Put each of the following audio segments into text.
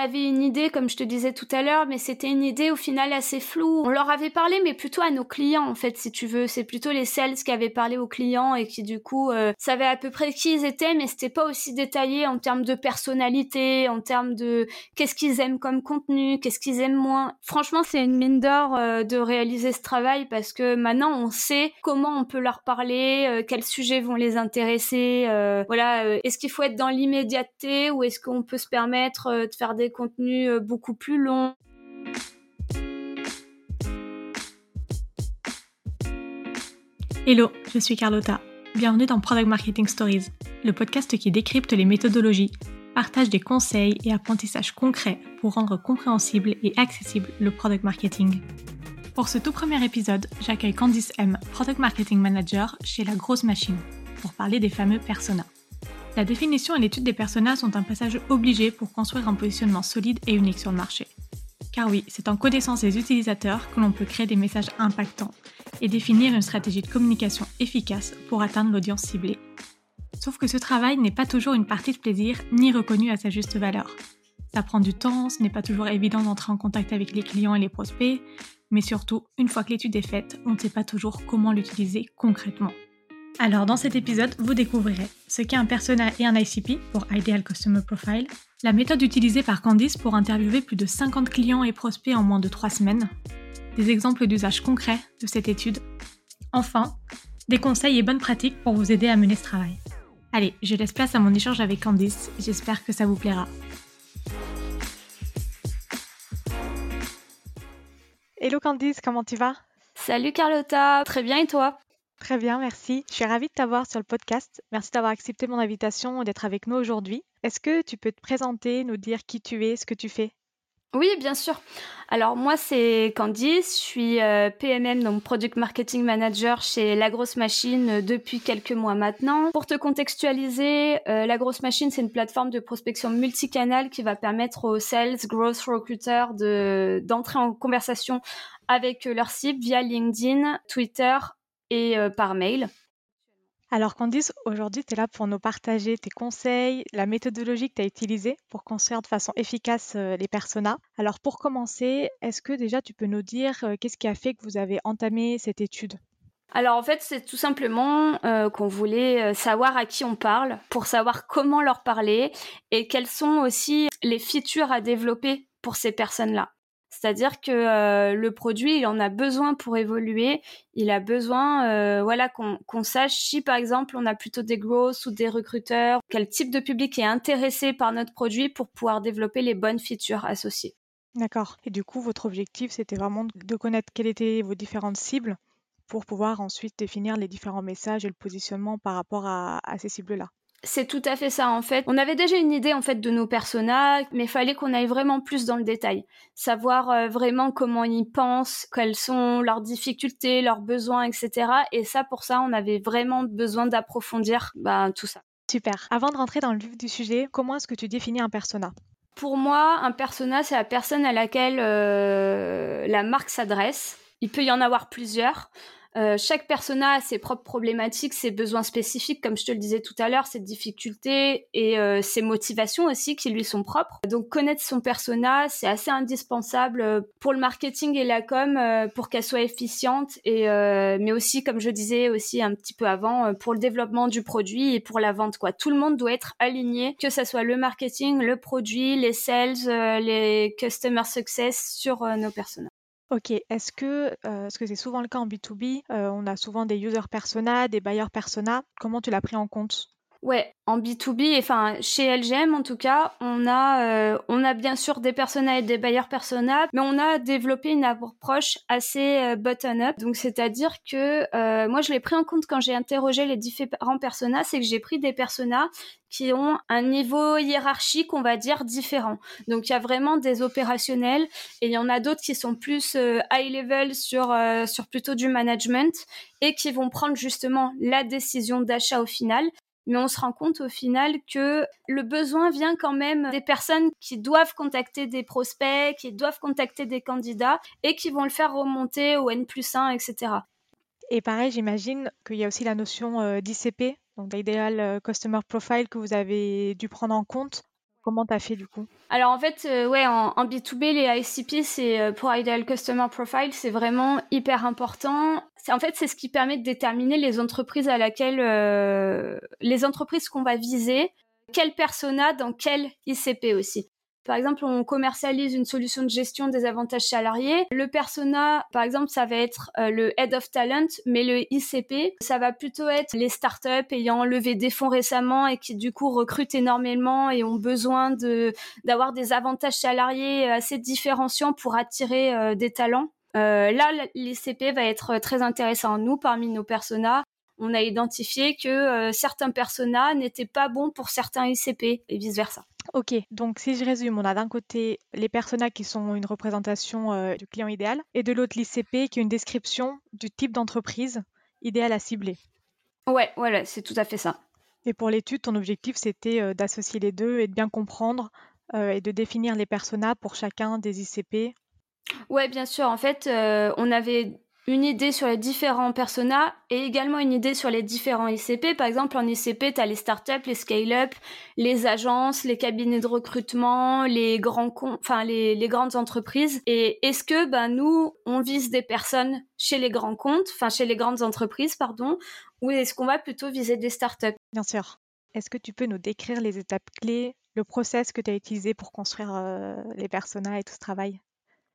avait une idée, comme je te disais tout à l'heure, mais c'était une idée au final assez floue. On leur avait parlé, mais plutôt à nos clients, en fait, si tu veux. C'est plutôt les sales qui avaient parlé aux clients et qui, du coup, euh, savaient à peu près qui ils étaient, mais c'était pas aussi détaillé en termes de personnalité, en termes de qu'est-ce qu'ils aiment comme contenu, qu'est-ce qu'ils aiment moins. Franchement, c'est une mine d'or euh, de réaliser ce travail parce que maintenant, on sait comment on peut leur parler, euh, quels sujets vont les intéresser. voilà, est-ce qu'il faut être dans l'immédiateté ou est-ce qu'on peut se permettre de faire des contenus euh, beaucoup plus longs. Hello, je suis Carlotta. Bienvenue dans Product Marketing Stories, le podcast qui décrypte les méthodologies, partage des conseils et apprentissages concrets pour rendre compréhensible et accessible le product marketing. Pour ce tout premier épisode, j'accueille Candice M, Product Marketing Manager chez La Grosse Machine, pour parler des fameux personas. La définition et l'étude des personas sont un passage obligé pour construire un positionnement solide et unique sur le marché. Car oui, c'est en connaissance des utilisateurs que l'on peut créer des messages impactants et définir une stratégie de communication efficace pour atteindre l'audience ciblée. Sauf que ce travail n'est pas toujours une partie de plaisir ni reconnu à sa juste valeur. Ça prend du temps, ce n'est pas toujours évident d'entrer en contact avec les clients et les prospects, mais surtout, une fois que l'étude est faite, on ne sait pas toujours comment l'utiliser concrètement. Alors dans cet épisode, vous découvrirez ce qu'est un persona et un ICP pour Ideal Customer Profile, la méthode utilisée par Candice pour interviewer plus de 50 clients et prospects en moins de 3 semaines, des exemples d'usage concrets de cette étude, enfin, des conseils et bonnes pratiques pour vous aider à mener ce travail. Allez, je laisse place à mon échange avec Candice, j'espère que ça vous plaira. Hello Candice, comment tu vas? Salut Carlotta, très bien et toi? Très bien, merci. Je suis ravie de t'avoir sur le podcast. Merci d'avoir accepté mon invitation et d'être avec nous aujourd'hui. Est-ce que tu peux te présenter, nous dire qui tu es, ce que tu fais? Oui, bien sûr. Alors moi, c'est Candice, je suis euh, PMM, donc Product Marketing Manager chez La Grosse Machine euh, depuis quelques mois maintenant. Pour te contextualiser, euh, La Grosse Machine, c'est une plateforme de prospection multicanal qui va permettre aux sales, growth recruiters de d'entrer en conversation avec leur cible via LinkedIn, Twitter, et euh, par mail. Alors Candice, aujourd'hui, tu es là pour nous partager tes conseils, la méthodologie que tu as utilisée pour construire de façon efficace euh, les personas. Alors pour commencer, est-ce que déjà tu peux nous dire euh, qu'est-ce qui a fait que vous avez entamé cette étude? Alors en fait, c'est tout simplement qu'on voulait savoir à qui on parle, pour savoir comment leur parler et quelles sont aussi les features à développer pour ces personnes-là. C'est-à-dire que euh, le produit, il en a besoin pour évoluer. Il a besoin, euh, voilà, qu'on sache si par exemple on a plutôt des grosses ou des recruteurs, quel type de public est intéressé par notre produit pour pouvoir développer les bonnes features associées. D'accord. Et du coup, votre objectif, c'était vraiment de connaître quelles étaient vos différentes cibles pour pouvoir ensuite définir les différents messages et le positionnement par rapport à ces cibles-là. C'est tout à fait ça en fait. On avait déjà une idée en fait de nos personnages, mais il fallait qu'on aille vraiment plus dans le détail, savoir euh, vraiment comment ils pensent, quelles sont leurs difficultés, leurs besoins, etc. Et ça, pour ça, on avait vraiment besoin d'approfondir bah, tout ça. Super. Avant de rentrer dans le vif du sujet, comment est-ce que tu définis un persona? Pour moi, un persona, c'est la personne à laquelle euh, la marque s'adresse. Il peut y en avoir plusieurs. Euh, chaque persona a ses propres problématiques, ses besoins spécifiques, comme je te le disais tout à l'heure, ses difficultés et euh, ses motivations aussi qui lui sont propres. Donc connaître son persona, c'est assez indispensable euh, pour le marketing et la com, pour qu'elle soit efficiente, et mais aussi, comme je disais aussi un petit peu avant, pour le développement du produit et pour la vente. Quoi. Tout le monde doit être aligné, que ce soit le marketing, le produit, les sales, les customer success sur nos personas. OK. Est-ce que, ce que c'est souvent le cas en B2B, on a souvent des user persona, des buyer persona. Comment tu l'as pris en compte? Ouais, en B2B, enfin chez LGM en tout cas, on a, euh, on a bien sûr des personas et des bailleurs persona, mais on a développé une approche assez euh, button-up. Donc c'est-à-dire que euh, moi je l'ai pris en compte quand j'ai interrogé les différents personas, c'est que j'ai pris des personas qui ont un niveau hiérarchique, on va dire, différent. Donc il y a vraiment des opérationnels et il y en a d'autres qui sont plus high level sur, sur plutôt du management et qui vont prendre justement la décision d'achat au final mais on se rend compte au final que le besoin vient quand même des personnes qui doivent contacter des prospects, qui doivent contacter des candidats et qui vont le faire remonter au N plus 1, etc. Et pareil, j'imagine qu'il y a aussi la notion euh, d'ICP, donc d'Ideal euh, Customer Profile, que vous avez dû prendre en compte. Comment t'as fait du coup? Alors en fait, euh, ouais, en, B2B, les ICP, c'est euh, pour Ideal Customer Profile, c'est vraiment hyper important. En fait, c'est ce qui permet de déterminer les entreprises à laquelle, euh, les entreprises qu'on va viser, quel persona dans quel ICP aussi. Par exemple, on commercialise une solution de gestion des avantages salariés. Le persona, par exemple, ça va être euh, le Head of Talent, mais le ICP, ça va plutôt être les startups ayant levé des fonds récemment et qui du coup recrutent énormément et ont besoin de d'avoir des avantages salariés assez différenciants pour attirer euh, des talents. Euh, là, l'ICP va être très intéressant. Nous, parmi nos personas, on a identifié que certains personas n'étaient pas bons pour certains ICP et vice versa. Ok, donc si je résume, on a d'un côté les personas qui sont une représentation euh, du client idéal et de l'autre l'ICP qui est une description du type d'entreprise idéale à cibler. Ouais, voilà, c'est tout à fait ça. Et pour l'étude, ton objectif c'était euh, d'associer les deux et de bien comprendre euh, et de définir les personas pour chacun des ICP. Ouais, bien sûr. En fait, on avait une idée sur les différents personas et également une idée sur les différents ICP. Par exemple, en ICP, tu as les startups, les scale-up, les agences, les cabinets de recrutement, les grands enfin les, les, grandes entreprises. Et est-ce que ben nous, on vise des personnes chez les grands comptes, enfin chez les grandes entreprises, pardon, ou est-ce qu'on va plutôt viser des startups? Bien sûr. Est-ce que tu peux nous décrire les étapes clés, le process que tu as utilisé pour construire euh, les personas et tout ce travail?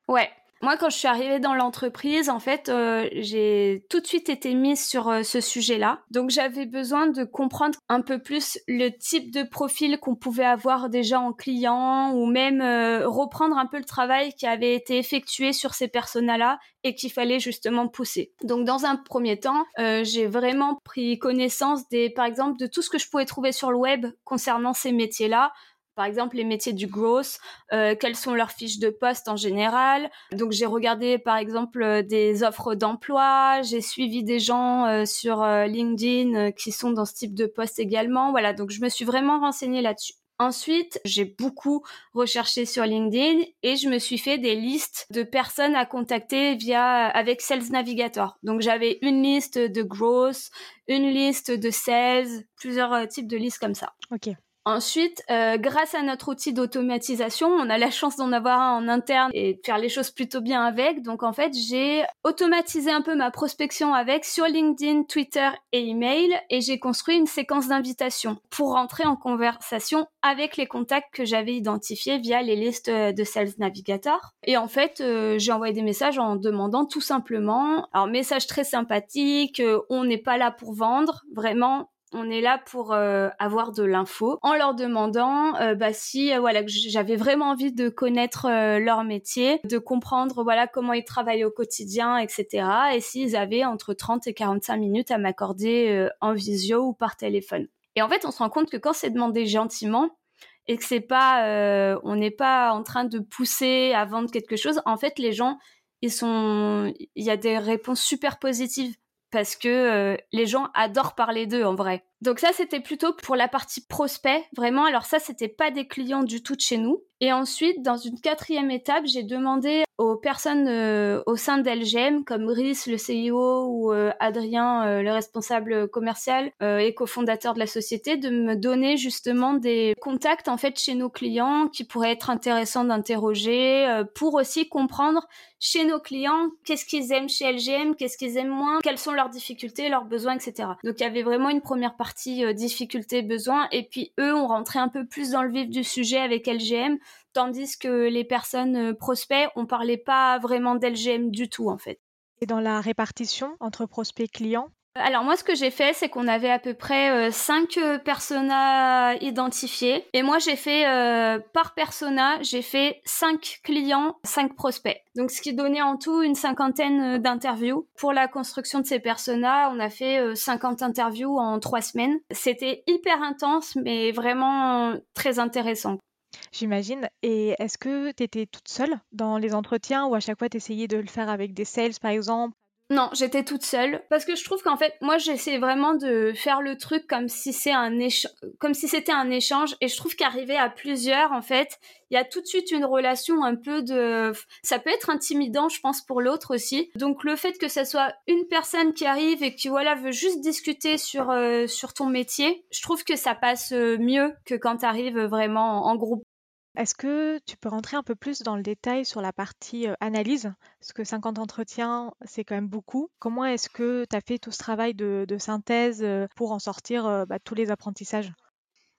Ouais, moi, quand je suis arrivée dans l'entreprise, en fait, euh, j'ai tout de suite été mise sur euh, ce sujet-là. Donc, j'avais besoin de comprendre un peu plus le type de profil qu'on pouvait avoir déjà en client ou même euh, reprendre un peu le travail qui avait été effectué sur ces personas-là et qu'il fallait justement pousser. Donc, dans un premier temps, j'ai vraiment pris connaissance des, par exemple, de tout ce que je pouvais trouver sur le web concernant ces métiers-là par exemple les métiers du growth, euh, quelles sont leurs fiches de poste en général. Donc j'ai regardé par exemple euh, des offres d'emploi, j'ai suivi des gens euh, sur LinkedIn qui sont dans ce type de poste également. Voilà, donc je me suis vraiment renseignée là-dessus. Ensuite, j'ai beaucoup recherché sur LinkedIn et je me suis fait des listes de personnes à contacter via avec Sales Navigator. Donc j'avais une liste de growth, une liste de sales, plusieurs types de listes comme ça. Ok. Ensuite, euh, grâce à notre outil d'automatisation, on a la chance d'en avoir un en interne et de faire les choses plutôt bien avec. Donc en fait, j'ai automatisé un peu ma prospection avec sur LinkedIn, Twitter et email et j'ai construit une séquence d'invitations pour rentrer en conversation avec les contacts que j'avais identifiés via les listes de Sales Navigator. Et en fait, euh, j'ai envoyé des messages en demandant tout simplement, alors message très sympathique, euh, on n'est pas là pour vendre, vraiment on est là pour euh, avoir de l'info en leur demandant euh, bah, si euh, voilà j'avais vraiment envie de connaître leur métier, de comprendre voilà comment ils travaillent au quotidien, etc. Et s'ils avaient entre 30 et 45 minutes à m'accorder en visio ou par téléphone. Et en fait, on se rend compte que quand c'est demandé gentiment et que c'est pas, on n'est pas en train de pousser à vendre quelque chose, en fait, les gens ils sont, il y a des réponses super positives parce que euh, les gens adorent parler d'eux en vrai. Donc ça c'était plutôt pour la partie prospect vraiment. Alors ça c'était pas des clients du tout de chez nous. Et ensuite dans une quatrième étape j'ai demandé aux personnes euh, au sein d'LGM comme Rhys le CEO ou euh, Adrien le responsable commercial et cofondateur de la société de me donner justement des contacts en fait chez nos clients qui pourraient être intéressants d'interroger pour aussi comprendre chez nos clients qu'est-ce qu'ils aiment chez LGM, qu'est-ce qu'ils aiment moins, quelles sont leurs difficultés, leurs besoins, etc. Donc il y avait vraiment une première partie euh, difficultés, besoins, et puis eux ont rentré un peu plus dans le vif du sujet avec LGM, tandis que les personnes euh, prospects, on parlait pas vraiment d'LGM du tout en fait. Et dans la répartition entre prospects clients, alors moi, ce que j'ai fait, c'est qu'on avait à peu près 5 euh, euh, personas identifiés. Et moi, j'ai fait, euh, par persona, j'ai fait 5 clients, 5 prospects. Donc ce qui donnait en tout une cinquantaine d'interviews. Pour la construction de ces personas, on a fait 50 interviews en 3 semaines. C'était hyper intense, mais vraiment très intéressant. J'imagine. Et est-ce que tu étais toute seule dans les entretiens ou à chaque fois tu essayais de le faire avec des sales par exemple? Non, j'étais toute seule parce que je trouve qu'en fait, moi, j'essaie vraiment de faire le truc comme si c'était un échange. Et je trouve qu'arriver à plusieurs, en fait, il y a tout de suite une relation un peu de, ça peut être intimidant, je pense, pour l'autre aussi. Donc le fait que ça soit une personne qui arrive et qui voilà veut juste discuter sur euh, sur ton métier, je trouve que ça passe euh, mieux que quand tu arrives vraiment en groupe. Est-ce que tu peux rentrer un peu plus dans le détail sur la partie analyse? Parce que 50 entretiens, c'est quand même beaucoup. Comment est-ce que tu as fait tout ce travail de, synthèse pour en sortir bah, tous les apprentissages?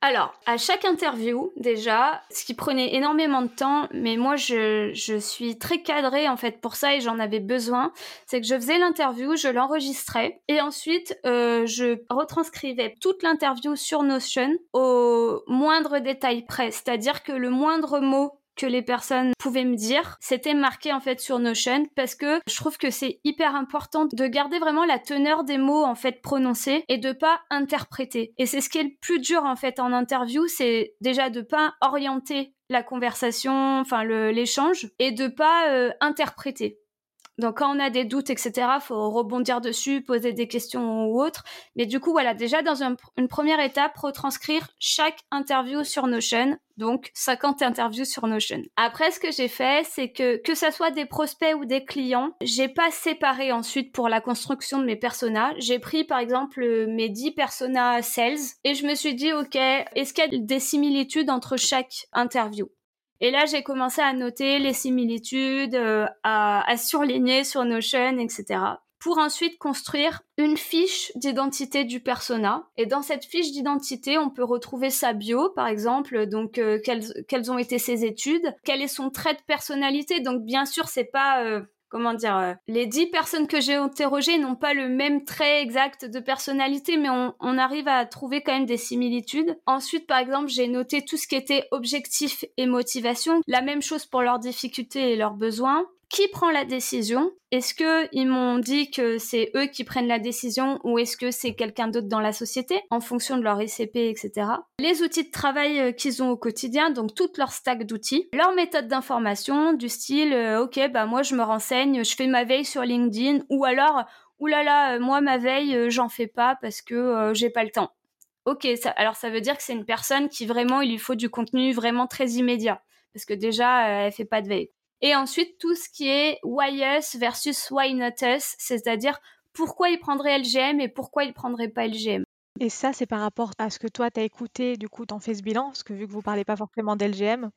Alors, à chaque interview, déjà, ce qui prenait énormément de temps, mais moi je, je suis très cadrée en fait pour ça et j'en avais besoin, c'est que je faisais l'interview, je l'enregistrais et ensuite euh, je retranscrivais toute l'interview sur Notion au moindre détail près, c'est-à-dire que le moindre mot que les personnes pouvaient me dire, c'était marqué en fait sur Notion parce que je trouve que c'est hyper important de garder vraiment la teneur des mots en fait prononcés et de pas interpréter. Et c'est ce qui est le plus dur en fait en interview, c'est déjà de pas orienter la conversation, enfin l'échange, et de pas euh, interpréter. Donc quand on a des doutes, etc., faut rebondir dessus, poser des questions ou autres. Mais du coup, voilà, déjà dans une première étape, retranscrire chaque interview sur Notion. Donc 50 interviews sur Notion. Après, ce que j'ai fait, c'est que que ça soit des prospects ou des clients, j'ai pas séparé ensuite pour la construction de mes personas. J'ai pris par exemple mes 10 personas sales et je me suis dit, ok, est-ce qu'il y a des similitudes entre chaque interview? Et là, j'ai commencé à noter les similitudes, euh, à, surligner sur Notion, etc. Pour ensuite construire une fiche d'identité du persona. Et dans cette fiche d'identité, on peut retrouver sa bio, par exemple, donc euh, quelles, quelles, ont été ses études, quel est son trait de personnalité. Donc bien sûr, c'est pas euh, comment dire, euh, les dix personnes que j'ai interrogées n'ont pas le même trait exact de personnalité, mais on, on, arrive à trouver quand même des similitudes. Ensuite, par exemple, j'ai noté tout ce qui était objectif et motivation. La même chose pour leurs difficultés et leurs besoins qui prend la décision? Est-ce que ils m'ont dit que c'est eux qui prennent la décision ou est-ce que c'est quelqu'un d'autre dans la société en fonction de leur ICP, etc. Les outils de travail euh, qu'ils ont au quotidien, donc toute leur stack d'outils, leur méthode d'information du style euh, ok bah moi je me renseigne, je fais ma veille sur LinkedIn ou alors oulala là, moi ma veille euh, j'en fais pas parce que j'ai pas le temps. Ok, alors ça veut dire que c'est une personne qui vraiment il lui faut du contenu vraiment très immédiat parce que déjà elle fait pas de veille. Et ensuite, tout ce qui est why us versus why not us, c'est-à-dire pourquoi il prendrait LGM et pourquoi il prendrait pas LGM. Et ça, c'est par rapport à ce que toi, tu as écouté, du coup, t'en fais ce bilan, parce que vu que vous parlez pas forcément d'LGM.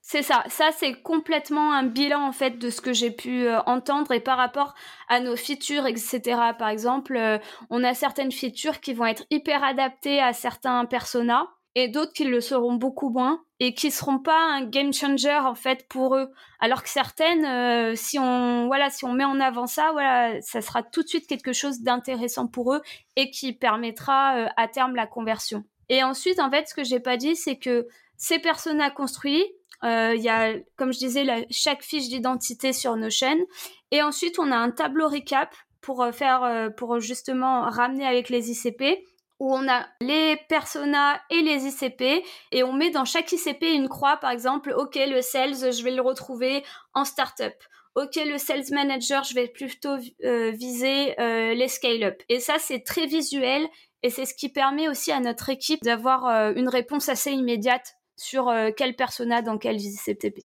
C'est ça, ça c'est complètement un bilan en fait de ce que j'ai pu euh, entendre et par rapport à nos features, etc. Par exemple, euh, on a certaines features qui vont être hyper adaptées à certains personas et d'autres qui le seront beaucoup moins et qui seront pas un game changer en fait pour eux. Alors que certaines euh, si on voilà si on met en avant ça voilà ça sera tout de suite quelque chose d'intéressant pour eux et qui permettra euh, à terme la conversion. Et ensuite en fait ce que j'ai pas dit c'est que ces personnes construits euh, il y a comme je disais chaque fiche d'identité sur nos chaînes. Et ensuite on a un tableau recap pour faire pour justement ramener avec les ICP où on a les personas et les ICP et on met dans chaque ICP une croix par exemple ok le sales je vais le retrouver en startup. Ok le sales manager je vais plutôt euh, viser euh, les scale up et ça c'est très visuel et c'est ce qui permet aussi à notre équipe d'avoir euh, une réponse assez immédiate sur quel persona dans quel ICP.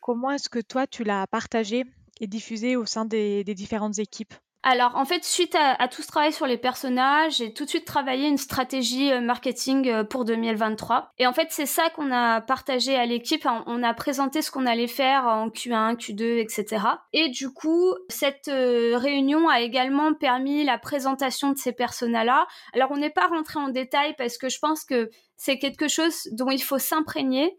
Comment est-ce que toi tu l'as partagé et diffusé au sein des différentes équipes? Alors, en fait, suite à, tout ce travail sur les personnages, j'ai tout de suite travaillé une stratégie euh, marketing euh, pour 2023. Et en fait, c'est ça qu'on a partagé à l'équipe. On a présenté ce qu'on allait faire en Q1, Q2, etc. Et du coup, cette euh, réunion a également permis la présentation de ces personnages-là. Alors, on n'est pas rentré en détail parce que je pense que c'est quelque chose dont il faut s'imprégner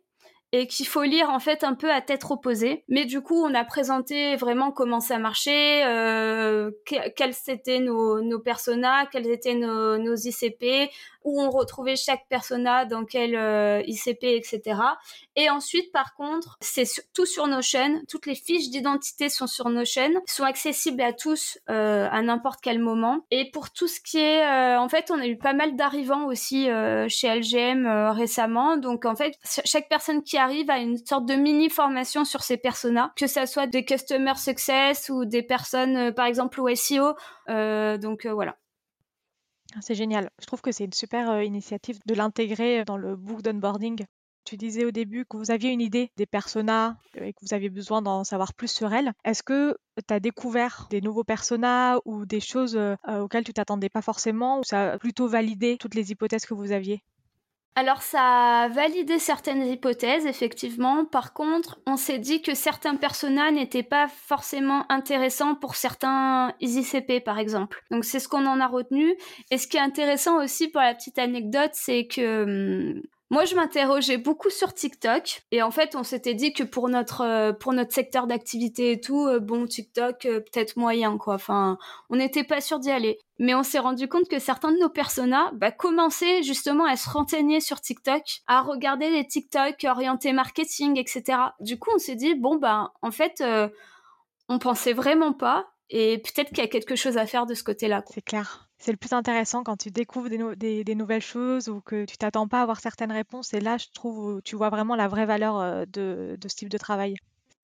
et qu'il faut lire en fait un peu à tête reposée. Mais du coup, on a présenté vraiment comment ça marchait, euh, quels étaient nos, nos personas, quels étaient nos, nos ICP, où on retrouvait chaque persona, dans quel euh, ICP, etc. Et ensuite, par contre, c'est tout sur Notion. Toutes les fiches d'identité sont sur Notion, sont accessibles à tous euh, à n'importe quel moment. Et pour tout ce qui est, euh, en fait, on a eu pas mal d'arrivants aussi chez LGM récemment. Donc, en fait, chaque personne qui arrive a une sorte de mini formation sur ses personas, que ça soit des customer success ou des personnes, par exemple, au SEO. donc voilà. C'est génial. Je trouve que c'est une super initiative de l'intégrer dans le book d'onboarding. Tu disais au début que vous aviez une idée des personas et que vous aviez besoin d'en savoir plus sur elles. Est-ce que tu as découvert des nouveaux personas ou des choses auxquelles tu t'attendais pas forcément ou ça a plutôt validé toutes les hypothèses que vous aviez? Alors ça a validé certaines hypothèses, effectivement. Par contre, on s'est dit que certains personnages n'étaient pas forcément intéressants pour certains ICP, par exemple. Donc c'est ce qu'on en a retenu. Et ce qui est intéressant aussi pour la petite anecdote, c'est que hum, moi, je m'interrogeais beaucoup sur TikTok et en fait, on s'était dit que pour notre euh, pour notre secteur d'activité et tout, euh, bon TikTok euh, peut-être moyen quoi. Enfin, on n'était pas sûr d'y aller. Mais on s'est rendu compte que certains de nos personas bah, commençaient justement à se renseigner sur TikTok, à regarder les TikTok orientés marketing, etc. Du coup, on s'est dit bon bah en fait, on pensait vraiment pas et peut-être qu'il y a quelque chose à faire de ce côté-là. C'est clair. C'est le plus intéressant quand tu découvres des, nouvelles choses ou que tu t'attends pas à avoir certaines réponses. Et là, je trouve, tu vois vraiment la vraie valeur euh, de ce type de travail.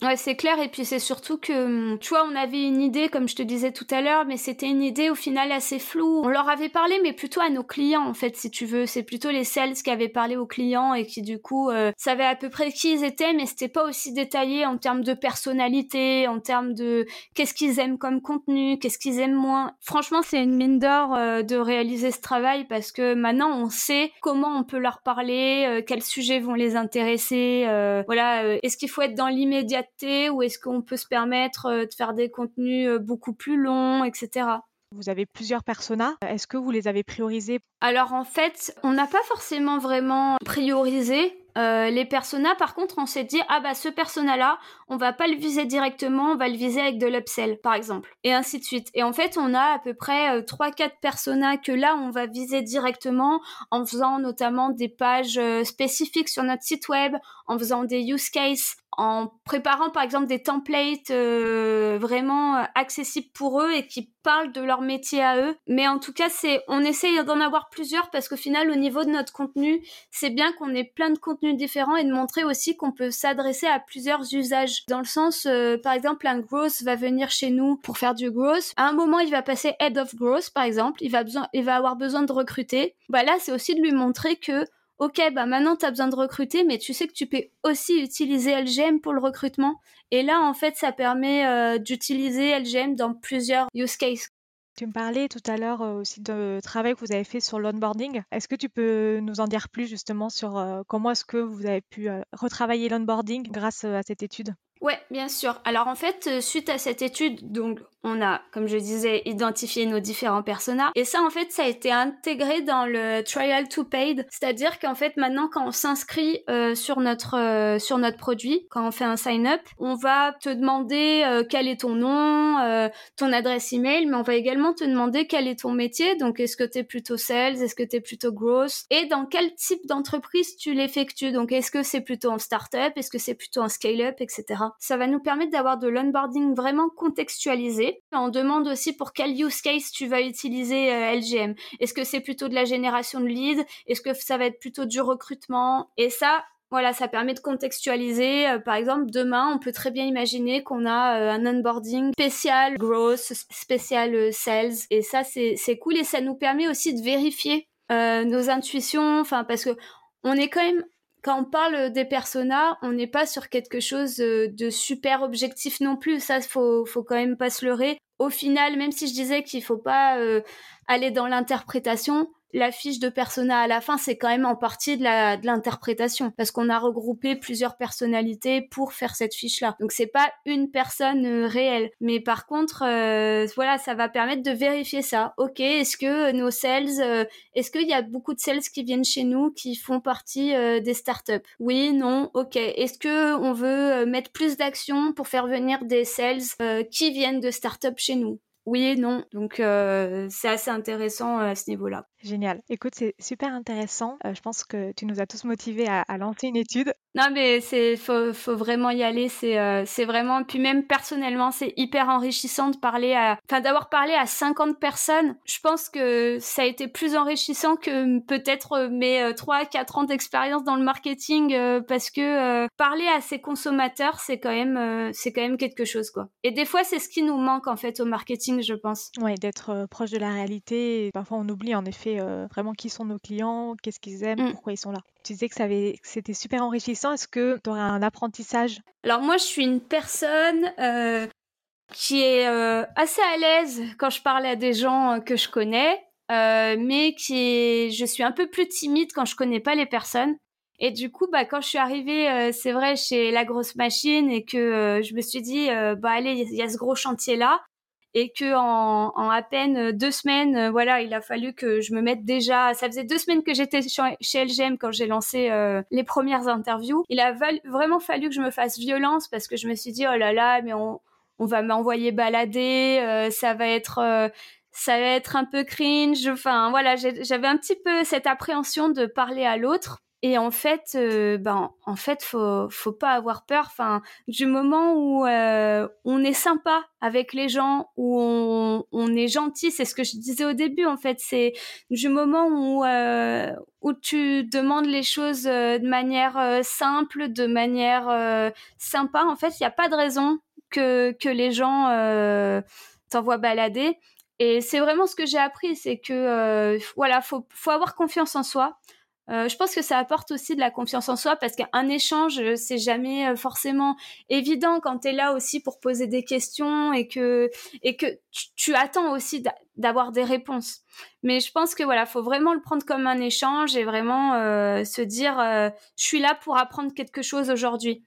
Ouais, c'est clair. Et puis c'est surtout que, hum, tu vois, on avait une idée, comme je te disais tout à l'heure, mais c'était une idée au final assez floue. On leur avait parlé, mais plutôt à nos clients, en fait, si tu veux. C'est plutôt les sales qui avaient parlé aux clients et qui, du coup, euh, savaient à peu près qui ils étaient, mais c'était pas aussi détaillé en termes de personnalité, en termes de qu'est-ce qu'ils aiment comme contenu, qu'est-ce qu'ils aiment moins. Franchement, c'est une mine d'or euh, de réaliser ce travail parce que maintenant, on sait comment on peut leur parler, euh, quels sujets vont les intéresser. voilà, est-ce qu'il faut être dans l'immédiat ou est-ce qu'on peut se permettre euh, de faire des contenus euh, beaucoup plus longs, etc. Vous avez plusieurs personas. Est-ce que vous les avez priorisés? Alors en fait, on n'a pas forcément vraiment priorisé. Euh, les personas, par contre, on s'est dit ah bah ce persona-là, on va pas le viser directement, on va le viser avec de l'upsell, par exemple, et ainsi de suite. Et en fait, on a à peu près trois, quatre personas que là, on va viser directement en faisant notamment des pages spécifiques sur notre site web, en faisant des use cases, en préparant par exemple des templates euh, vraiment euh, accessibles pour eux et qui parlent de leur métier à eux. Mais en tout cas, c'est on essaye d'en avoir plusieurs parce qu'au final, au niveau de notre contenu, c'est bien qu'on ait plein de contenus différents et de montrer aussi qu'on peut s'adresser à plusieurs usages. Dans le sens, euh, par exemple, un growth va venir chez nous pour faire du growth. À un moment, il va passer head of growth, par exemple. Il va besoin, il va avoir besoin de recruter. Bah là, c'est aussi de lui montrer que ok, bah maintenant tu as besoin de recruter, mais tu sais que tu peux aussi utiliser LGM pour le recrutement. Et là, en fait, ça permet euh, d'utiliser LGM dans plusieurs use cases. Tu me parlais tout à l'heure euh, aussi de travail que vous avez fait sur l'onboarding. Est-ce que tu peux nous en dire plus justement sur euh, comment est-ce que vous avez pu retravailler l'onboarding grâce à cette étude? Ouais, bien sûr. Alors en fait, suite à cette étude, donc on a, comme je disais, identifié nos différents personas. Et ça, en fait, ça a été intégré dans le trial to paid. C'est-à-dire qu'en fait, maintenant, quand on s'inscrit euh, sur notre euh, sur notre produit, quand on fait un sign up, on va te demander euh, quel est ton nom, euh, ton adresse email, mais on va également te demander quel est ton métier. Donc, est-ce que tu es plutôt sales, est-ce que tu es plutôt growth, et dans quel type d'entreprise tu l'effectues? Donc, est-ce que c'est plutôt en startup, est-ce que c'est plutôt en scale-up, etc. Ça va nous permettre d'avoir de l'onboarding vraiment contextualisé on demande aussi pour quel use case tu vas utiliser euh, LGM. Est-ce que c'est plutôt de la génération de leads? Est-ce que ça va être plutôt du recrutement? Et ça, voilà, ça permet de contextualiser. Euh, par exemple, demain, on peut très bien imaginer qu'on a euh, un onboarding spécial growth, spécial sales. Et ça, c'est cool et ça nous permet aussi de vérifier nos intuitions. Enfin, parce que on est quand même quand on parle des personas, on n'est pas sur quelque chose de super objectif non plus. Ça, faut, faut quand même pas se leurrer. Au final, même si je disais qu'il faut pas euh, aller dans l'interprétation, la fiche de persona à la fin, c'est quand même en partie de la de l'interprétation parce qu'on a regroupé plusieurs personnalités pour faire cette fiche là. Donc c'est pas une personne euh, réelle, mais par contre euh, voilà, ça va permettre de vérifier ça. OK, est-ce que nos sales euh, est-ce qu'il y a beaucoup de sales qui viennent chez nous qui font partie des startups? Oui, non, OK. Est-ce que on veut mettre plus d'actions pour faire venir des sales qui viennent de startups chez nous? Oui non. Donc euh, c'est assez intéressant euh, à ce niveau-là. Génial. Écoute, c'est super intéressant. Euh, je pense que tu nous as tous motivés à, lancer une étude. Non, mais c'est faut, faut vraiment y aller. C'est euh, c'est vraiment. Puis même personnellement, c'est hyper enrichissant de parler à. Enfin, d'avoir parlé à 50 personnes. Je pense que ça a été plus enrichissant que peut-être euh, mes 3 4 ans d'expérience dans le marketing, parce que parler à ses consommateurs, c'est quand même c'est quand même quelque chose quoi. Et des fois, c'est ce qui nous manque en fait au marketing, je pense. Ouais, d'être proche de la réalité. Parfois, on oublie en effet euh, vraiment qui sont nos clients, qu'est-ce qu'ils aiment, mm. pourquoi ils sont là. Tu disais que ça avait, c'était super enrichissant. Est-ce que tu aurais un apprentissage? Alors moi, je suis une personne euh, qui est euh, assez à l'aise quand je parle à des gens que je connais, mais qui est, je suis un peu plus timide quand je connais pas les personnes. Et du coup, bah, quand je suis arrivée, c'est vrai, chez la grosse machine et que je me suis dit, bah allez, il y a ce gros chantier là, et que en, en, à peine deux semaines, euh, voilà, il a fallu que je me mette déjà. Ça faisait deux semaines que j'étais chez LGM quand j'ai lancé euh, les premières interviews. Il a vraiment fallu que je me fasse violence parce que je me suis dit oh là là, mais on, on va m'envoyer balader, euh, ça va être ça va être un peu cringe. Enfin voilà, j'avais un petit peu cette appréhension de parler à l'autre. Et en fait, euh, ben, en fait, faut, faut pas avoir peur. Enfin, du moment où euh, on est sympa avec les gens, où on, on est gentil, c'est ce que je disais au début. En fait, c'est du moment où euh, où tu demandes les choses de manière simple, de manière sympa. En fait, il n'y a pas de raison que que les gens t'envoient balader. Et c'est vraiment ce que j'ai appris, c'est que voilà, faut faut avoir confiance en soi. Euh, je pense que ça apporte aussi de la confiance en soi parce qu'un échange, euh, c'est jamais euh, forcément évident quand tu es là aussi pour poser des questions et que, et que tu, attends aussi d'avoir des réponses. Mais je pense que voilà, faut vraiment le prendre comme un échange et vraiment se dire, je suis là pour apprendre quelque chose aujourd'hui.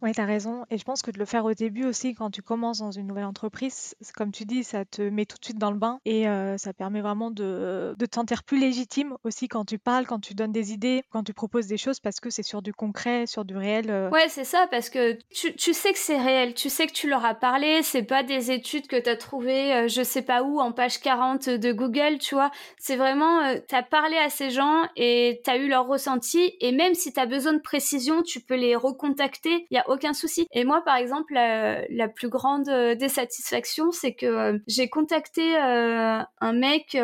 Oui, tu as raison. Et je pense que de le faire au début aussi, quand tu commences dans une nouvelle entreprise, comme tu dis, ça te met tout de suite dans le bain et euh, ça permet vraiment de, de te plus légitime aussi quand tu parles, quand tu donnes des idées, quand tu proposes des choses parce que c'est sur du concret, sur du réel. Euh. Ouais, c'est ça, parce que tu, tu sais que c'est réel, tu sais que tu leur as parlé, c'est pas des études que tu as trouvées euh, je sais pas où en page 40 de Google, tu vois. C'est vraiment, tu as parlé à ces gens et tu as eu leur ressenti et même si tu as besoin de précision, tu peux les recontacter. Y a aucun souci. Et moi, par exemple, la, plus grande euh, désatisfaction, c'est que euh, j'ai contacté euh, un mec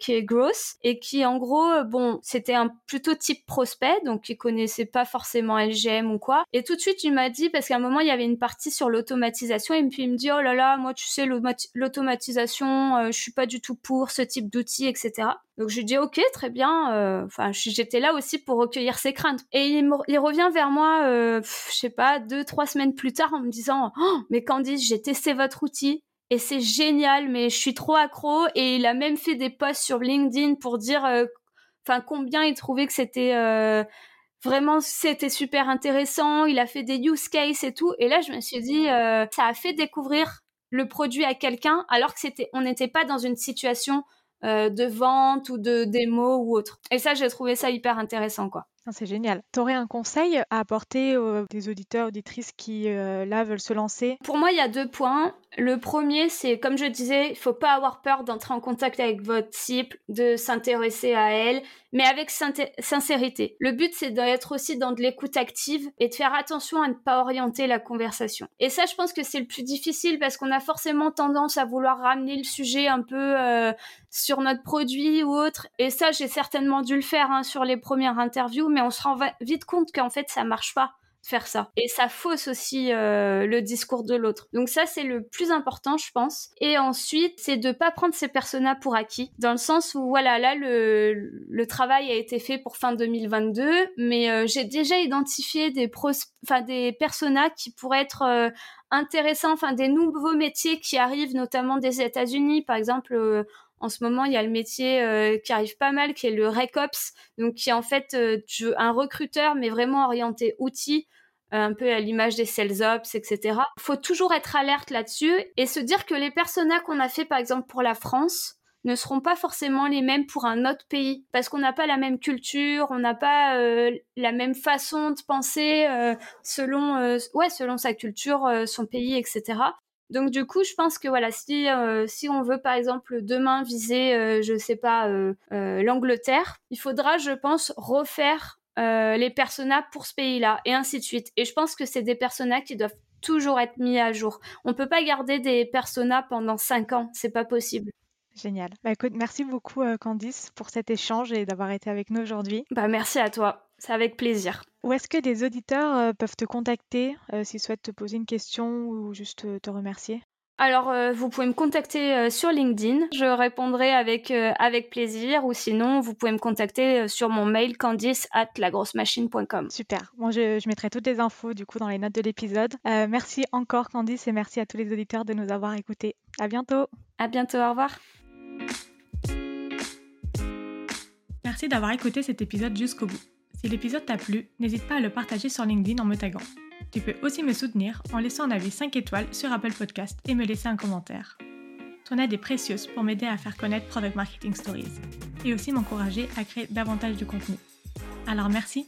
qui est gross et qui, en gros, bon, c'était un plutôt type prospect, donc il connaissait pas forcément LGM ou quoi. Et tout de suite, il m'a dit, parce qu'à un moment, il y avait une partie sur l'automatisation, et puis il me dit, oh là là, moi, tu sais, l'automatisation, je suis pas du tout pour ce type d'outils, etc. Donc je lui dis ok très bien. Euh, enfin j'étais là aussi pour recueillir ses craintes. Et il, revient vers moi, euh, je sais pas deux trois semaines plus tard en me disant oh, mais Candice j'ai testé votre outil et c'est génial mais je suis trop accro. Et il a même fait des posts sur LinkedIn pour dire euh, enfin combien il trouvait que c'était euh, vraiment c'était super intéressant. Il a fait des use cases et tout. Et là je me suis dit ça a fait découvrir le produit à quelqu'un alors que c'était on n'était pas dans une situation euh, de vente ou de démo ou autre. Et ça, j'ai trouvé ça hyper intéressant, quoi. Ah, c'est génial. Tu aurais un conseil à apporter aux des auditeurs, auditrices qui, euh, là, veulent se lancer? Pour moi, il y a deux points. Le premier, c'est, comme je disais, il faut pas avoir peur d'entrer en contact avec votre cible, de s'intéresser à elle, mais avec sincérité. Le but, c'est d'être aussi dans de l'écoute active et de faire attention à ne pas orienter la conversation. Et ça, je pense que c'est le plus difficile parce qu'on a forcément tendance à vouloir ramener le sujet un peu euh, sur notre produit ou autre. Et ça, j'ai certainement dû le faire hein, sur les premières interviews, mais on se rend vite compte qu'en fait, ça marche pas faire ça. Et ça fausse aussi euh, le discours de l'autre. Donc ça, c'est le plus important, je pense. Et ensuite, c'est de pas prendre ces personas pour acquis, dans le sens où, voilà, là, le, le travail a été fait pour fin 2022, mais euh, j'ai déjà identifié des, pros, des personas qui pourraient être euh, intéressants, enfin, des nouveaux métiers qui arrivent, notamment des États-Unis, par exemple en ce moment, il y a le métier qui arrive pas mal, qui est le RecOps, donc qui est en fait un recruteur, mais vraiment orienté outils un peu à l'image des sales ops, etc. Faut toujours être alerte là-dessus et se dire que les personas qu'on a fait par exemple pour la France ne seront pas forcément les mêmes pour un autre pays parce qu'on n'a pas la même culture, on n'a pas euh, la même façon de penser euh, selon euh, ouais selon sa culture, son pays, etc. Donc du coup, je pense que voilà, si euh, si on veut par exemple demain viser, euh, je sais pas, euh, l'Angleterre, il faudra, je pense, refaire les personas pour ce pays-là et ainsi de suite. Et je pense que c'est des personas qui doivent toujours être mis à jour. On peut pas garder des personas pendant cinq ans, c'est pas possible. Génial. Bah écoute, merci beaucoup Candice pour cet échange et d'avoir été avec nous aujourd'hui. Bah merci à toi. C'est avec plaisir. Où est-ce que des auditeurs euh, peuvent te contacter euh, s'ils souhaitent te poser une question ou juste te remercier? Alors, euh, vous pouvez me contacter sur LinkedIn. Je répondrai avec, avec plaisir. Ou sinon, vous pouvez me contacter sur mon mail candice at lagrossemachine.com. Super. Moi, je, je, mettrai toutes les infos du coup dans les notes de l'épisode. merci encore Candice et merci à tous les auditeurs de nous avoir écoutés. À bientôt. À bientôt. Au revoir. Merci d'avoir écouté cet épisode jusqu'au bout. Si l'épisode t'a plu, n'hésite pas à le partager sur LinkedIn en me taguant. Tu peux aussi me soutenir en laissant un avis 5 étoiles sur Apple Podcast et me laisser un commentaire. Ton aide est précieuse pour m'aider à faire connaître Product Marketing Stories et aussi m'encourager à créer davantage de contenu. Alors merci